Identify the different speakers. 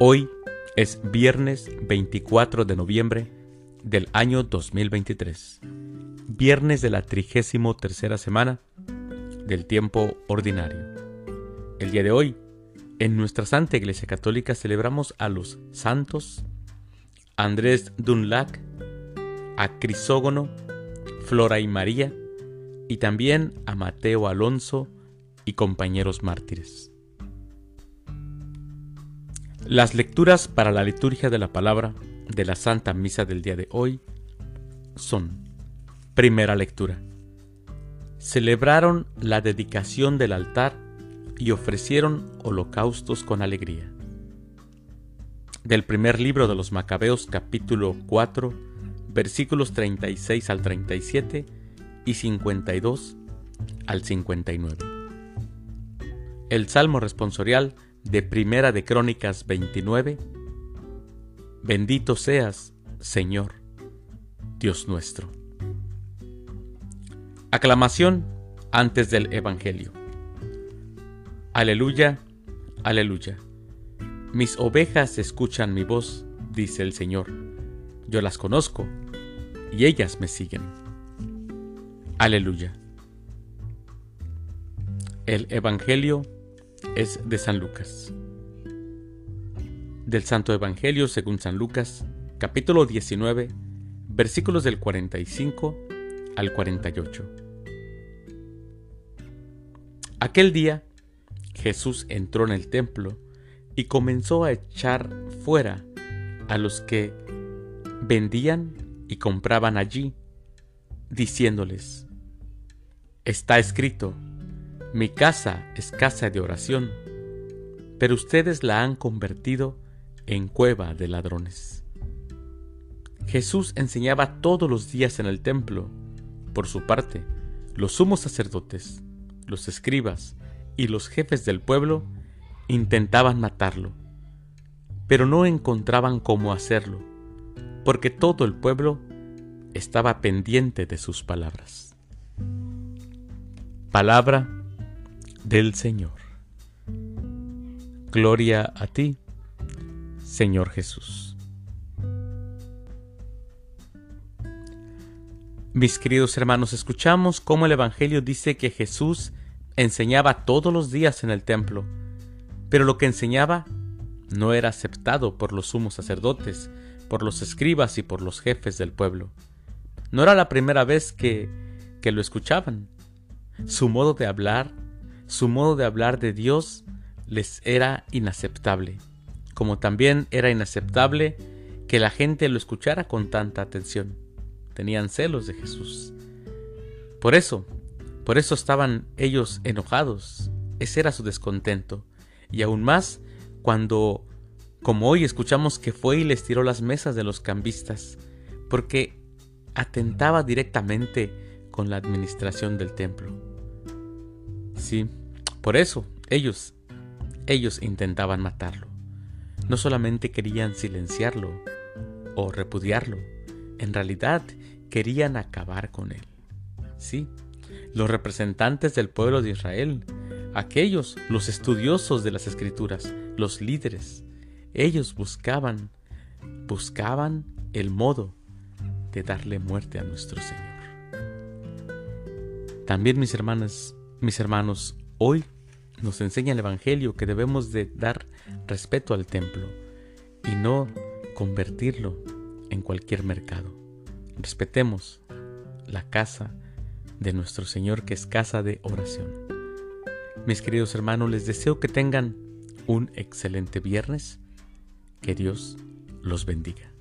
Speaker 1: Hoy es viernes 24 de noviembre del año 2023, viernes de la trigésimo tercera semana del tiempo ordinario. El día de hoy, en nuestra Santa Iglesia Católica celebramos a los santos Andrés Dunlac, a Crisógono, Flora y María, y también a Mateo Alonso y compañeros mártires. Las lecturas para la liturgia de la palabra de la Santa Misa del día de hoy son, primera lectura, celebraron la dedicación del altar y ofrecieron holocaustos con alegría. Del primer libro de los Macabeos capítulo 4, versículos 36 al 37 y 52 al 59. El Salmo responsorial de Primera de Crónicas 29. Bendito seas, Señor, Dios nuestro. Aclamación antes del Evangelio. Aleluya, aleluya. Mis ovejas escuchan mi voz, dice el Señor. Yo las conozco y ellas me siguen. Aleluya. El Evangelio es de San Lucas. Del Santo Evangelio según San Lucas, capítulo 19, versículos del 45 al 48. Aquel día, Jesús entró en el templo y comenzó a echar fuera a los que vendían y compraban allí, diciéndoles, Está escrito, mi casa es casa de oración, pero ustedes la han convertido en cueva de ladrones. Jesús enseñaba todos los días en el templo. Por su parte, los sumos sacerdotes, los escribas y los jefes del pueblo intentaban matarlo, pero no encontraban cómo hacerlo, porque todo el pueblo estaba pendiente de sus palabras. Palabra del Señor. Gloria a ti, Señor Jesús. Mis queridos hermanos, escuchamos cómo el Evangelio dice que Jesús enseñaba todos los días en el templo, pero lo que enseñaba no era aceptado por los sumos sacerdotes, por los escribas y por los jefes del pueblo. No era la primera vez que, que lo escuchaban. Su modo de hablar su modo de hablar de Dios les era inaceptable, como también era inaceptable que la gente lo escuchara con tanta atención. Tenían celos de Jesús. Por eso, por eso estaban ellos enojados. Ese era su descontento. Y aún más cuando, como hoy escuchamos que fue y les tiró las mesas de los cambistas, porque atentaba directamente con la administración del templo. Sí, por eso ellos, ellos intentaban matarlo. No solamente querían silenciarlo o repudiarlo, en realidad querían acabar con él. Sí, los representantes del pueblo de Israel, aquellos, los estudiosos de las escrituras, los líderes, ellos buscaban, buscaban el modo de darle muerte a nuestro Señor. También mis hermanas, mis hermanos, hoy nos enseña el Evangelio que debemos de dar respeto al templo y no convertirlo en cualquier mercado. Respetemos la casa de nuestro Señor que es casa de oración. Mis queridos hermanos, les deseo que tengan un excelente viernes. Que Dios los bendiga.